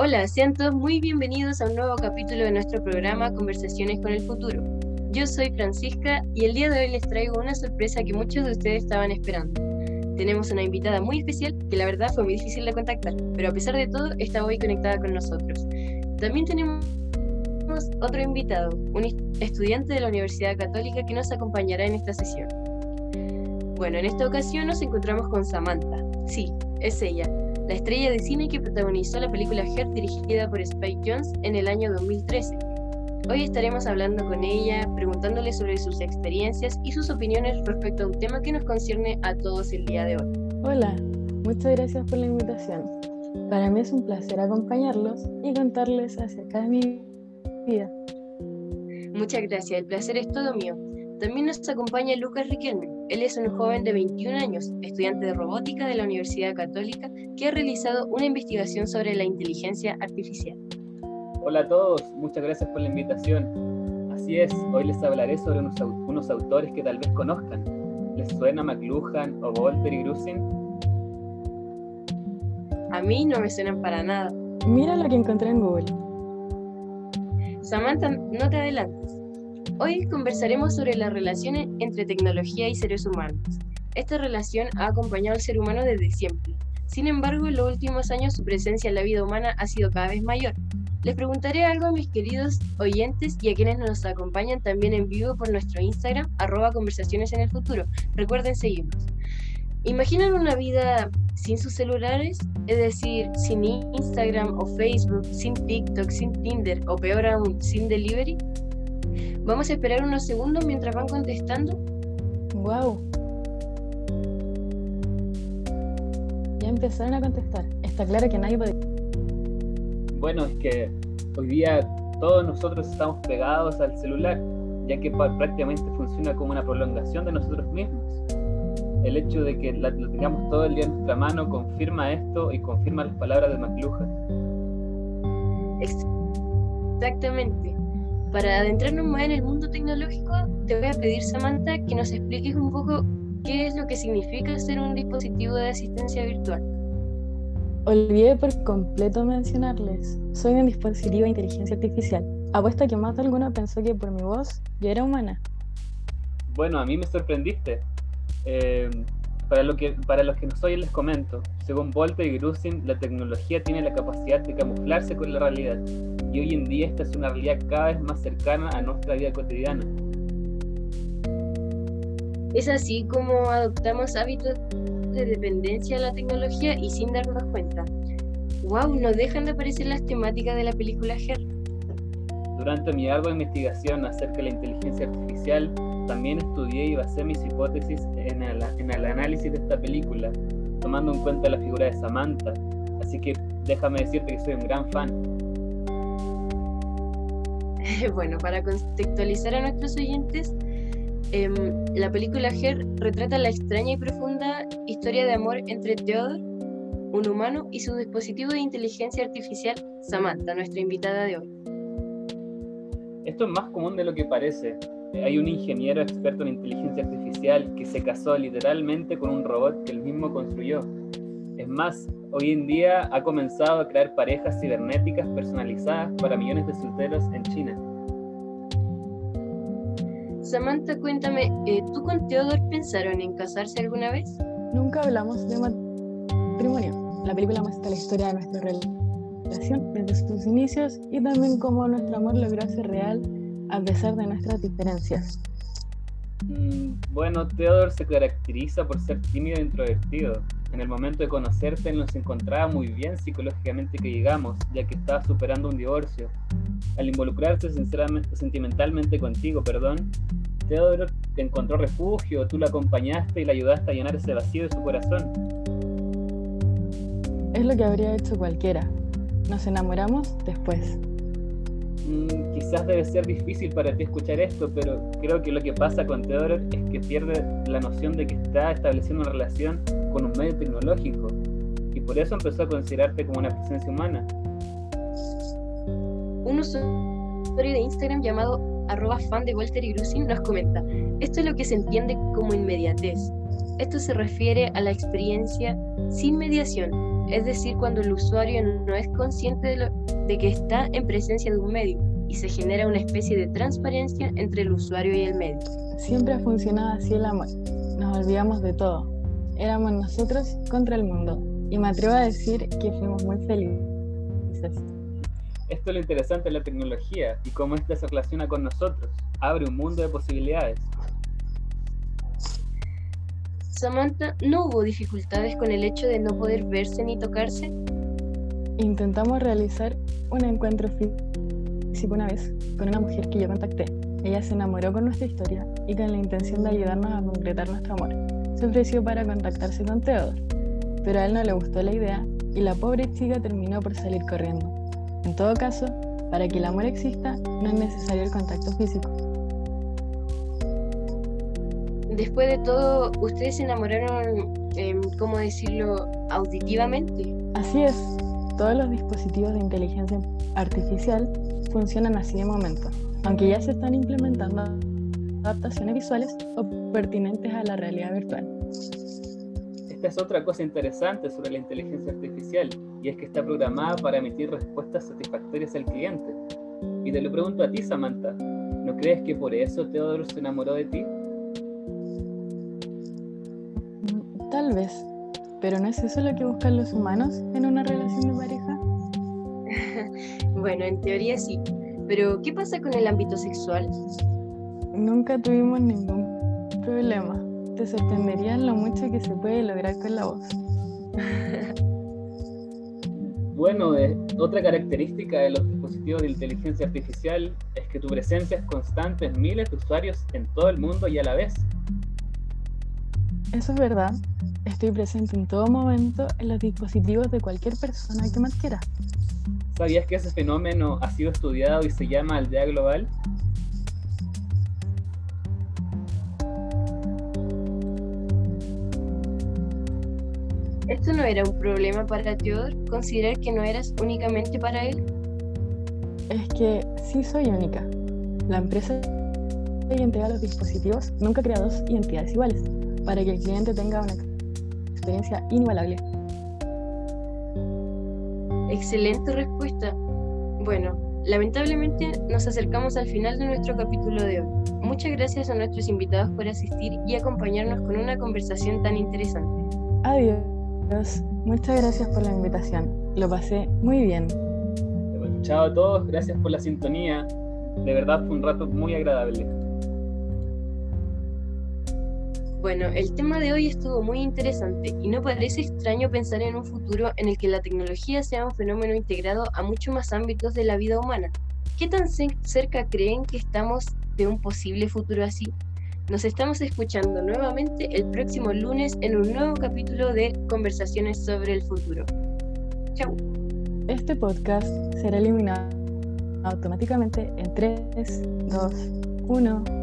Hola, sean todos muy bienvenidos a un nuevo capítulo de nuestro programa Conversaciones con el Futuro. Yo soy Francisca y el día de hoy les traigo una sorpresa que muchos de ustedes estaban esperando. Tenemos una invitada muy especial que la verdad fue muy difícil de contactar, pero a pesar de todo está hoy conectada con nosotros. También tenemos otro invitado, un estudiante de la Universidad Católica que nos acompañará en esta sesión. Bueno, en esta ocasión nos encontramos con Samantha. Sí, es ella, la estrella de cine que protagonizó la película Her dirigida por Spike Jones en el año 2013. Hoy estaremos hablando con ella, preguntándole sobre sus experiencias y sus opiniones respecto a un tema que nos concierne a todos el día de hoy. Hola, muchas gracias por la invitación. Para mí es un placer acompañarlos y contarles acerca de mi vida. Muchas gracias, el placer es todo mío. También nos acompaña Lucas Riquelme. Él es un joven de 21 años, estudiante de robótica de la Universidad Católica, que ha realizado una investigación sobre la inteligencia artificial. Hola a todos, muchas gracias por la invitación. Así es, hoy les hablaré sobre unos, autores que tal vez conozcan. ¿Les suena McLuhan o Volter y Grusin? A mí no me suenan para nada. Mira lo que encontré en Google. Samantha, no te adelantes. Hoy conversaremos sobre la relación entre tecnología y seres humanos. Esta relación ha acompañado al ser humano desde siempre. Sin embargo, en los últimos años su presencia en la vida humana ha sido cada vez mayor. Les preguntaré algo a mis queridos oyentes y a quienes nos acompañan también en vivo por nuestro Instagram, arroba conversaciones en el futuro. Recuerden seguirnos. ¿Imaginan una vida sin sus celulares? Es decir, sin Instagram o Facebook, sin TikTok, sin Tinder o peor aún, sin delivery. Vamos a esperar unos segundos mientras van contestando. Wow. Ya empezaron a contestar. Está claro que nadie puede. Bueno, es que hoy día todos nosotros estamos pegados al celular, ya que prácticamente funciona como una prolongación de nosotros mismos. El hecho de que lo tengamos todo el día en nuestra mano confirma esto y confirma las palabras de McLuhan. Exactamente. Para adentrarnos más en el mundo tecnológico, te voy a pedir, Samantha, que nos expliques un poco qué es lo que significa ser un dispositivo de asistencia virtual. Olvidé por completo mencionarles. Soy un dispositivo de inteligencia artificial. Apuesto que más de alguno pensó que por mi voz yo era humana. Bueno, a mí me sorprendiste. Eh, para, lo que, para los que no soy, les comento. Según Volta y Grusin, la tecnología tiene la capacidad de camuflarse con la realidad y hoy en día esta es una realidad cada vez más cercana a nuestra vida cotidiana. Es así como adoptamos hábitos de dependencia a la tecnología y sin darnos cuenta. ¡Wow! No dejan de aparecer las temáticas de la película Her. Durante mi ardua investigación acerca de la inteligencia artificial, también estudié y basé mis hipótesis en el, en el análisis de esta película, tomando en cuenta la figura de Samantha. Así que déjame decirte que soy un gran fan. bueno, para contextualizar a nuestros oyentes, em, la película Her retrata la extraña y profunda historia de amor entre Theodore, un humano, y su dispositivo de inteligencia artificial, Samantha, nuestra invitada de hoy. Esto es más común de lo que parece. Hay un ingeniero experto en inteligencia artificial que se casó literalmente con un robot que él mismo construyó. Es más, hoy en día ha comenzado a crear parejas cibernéticas personalizadas para millones de solteros en China. Samantha, cuéntame, eh, ¿tú con Theodore pensaron en casarse alguna vez? Nunca hablamos de matrimonio. La película muestra la historia de nuestra relación desde sus inicios y también cómo nuestro amor logró ser real a pesar de nuestras diferencias. Mm, bueno, Theodore se caracteriza por ser tímido e introvertido. En el momento de conocerte, nos encontraba muy bien psicológicamente que llegamos, ya que estaba superando un divorcio. Al involucrarse sentimentalmente contigo, perdón, Theodore te encontró refugio, tú lo acompañaste y le ayudaste a llenar ese vacío de su corazón. Es lo que habría hecho cualquiera. Nos enamoramos después. Mm, quizás debe ser difícil para ti escuchar esto, pero creo que lo que pasa con Theodore es que pierde la noción de que está estableciendo una relación con un medio tecnológico y por eso empezó a considerarte como una presencia humana. Un usuario de Instagram llamado arroba fan de Walter y Grusin nos comenta, esto es lo que se entiende como inmediatez. Esto se refiere a la experiencia sin mediación, es decir, cuando el usuario no es consciente de, de que está en presencia de un medio y se genera una especie de transparencia entre el usuario y el medio. Siempre ha funcionado así el amor. Nos olvidamos de todo. Éramos nosotros contra el mundo. Y me atrevo a decir que fuimos muy felices. Esto es lo interesante de la tecnología y cómo ésta se relaciona con nosotros. Abre un mundo de posibilidades. Samantha, ¿no hubo dificultades con el hecho de no poder verse ni tocarse? Intentamos realizar un encuentro físico una vez con una mujer que yo contacté. Ella se enamoró con nuestra historia y con la intención de ayudarnos a concretar nuestro amor. Se ofreció para contactarse con Theodore, pero a él no le gustó la idea y la pobre chica terminó por salir corriendo. En todo caso, para que el amor exista, no es necesario el contacto físico. Después de todo, ¿ustedes se enamoraron, eh, cómo decirlo, auditivamente? Así es, todos los dispositivos de inteligencia artificial funcionan así de momento, aunque ya se están implementando adaptaciones visuales o pertinentes a la realidad virtual. Esta es otra cosa interesante sobre la inteligencia artificial, y es que está programada para emitir respuestas satisfactorias al cliente. Y te lo pregunto a ti, Samantha, ¿no crees que por eso Teodoro se enamoró de ti? Tal vez, pero ¿no es eso lo que buscan los humanos en una relación de pareja? bueno, en teoría sí, pero ¿qué pasa con el ámbito sexual? Nunca tuvimos ningún problema. Te sorprendería lo mucho que se puede lograr con la voz. Bueno, eh, otra característica de los dispositivos de inteligencia artificial es que tu presencia es constante en miles de usuarios en todo el mundo y a la vez. Eso es verdad. Estoy presente en todo momento en los dispositivos de cualquier persona que más quiera. ¿Sabías que ese fenómeno ha sido estudiado y se llama aldea global? ¿Esto no era un problema para Theodore? ¿Considerar que no eras únicamente para él? Es que sí soy única. La empresa que entrega los dispositivos nunca crea dos identidades iguales para que el cliente tenga una experiencia inigualable. Excelente respuesta. Bueno, lamentablemente nos acercamos al final de nuestro capítulo de hoy. Muchas gracias a nuestros invitados por asistir y acompañarnos con una conversación tan interesante. Adiós. Muchas gracias por la invitación. Lo pasé muy bien. chao a todos, gracias por la sintonía. De verdad fue un rato muy agradable. Bueno, el tema de hoy estuvo muy interesante y no parece extraño pensar en un futuro en el que la tecnología sea un fenómeno integrado a muchos más ámbitos de la vida humana. ¿Qué tan cerca creen que estamos de un posible futuro así? Nos estamos escuchando nuevamente el próximo lunes en un nuevo capítulo de Conversaciones sobre el futuro. Chau. Este podcast será eliminado automáticamente en 3, 2, 1.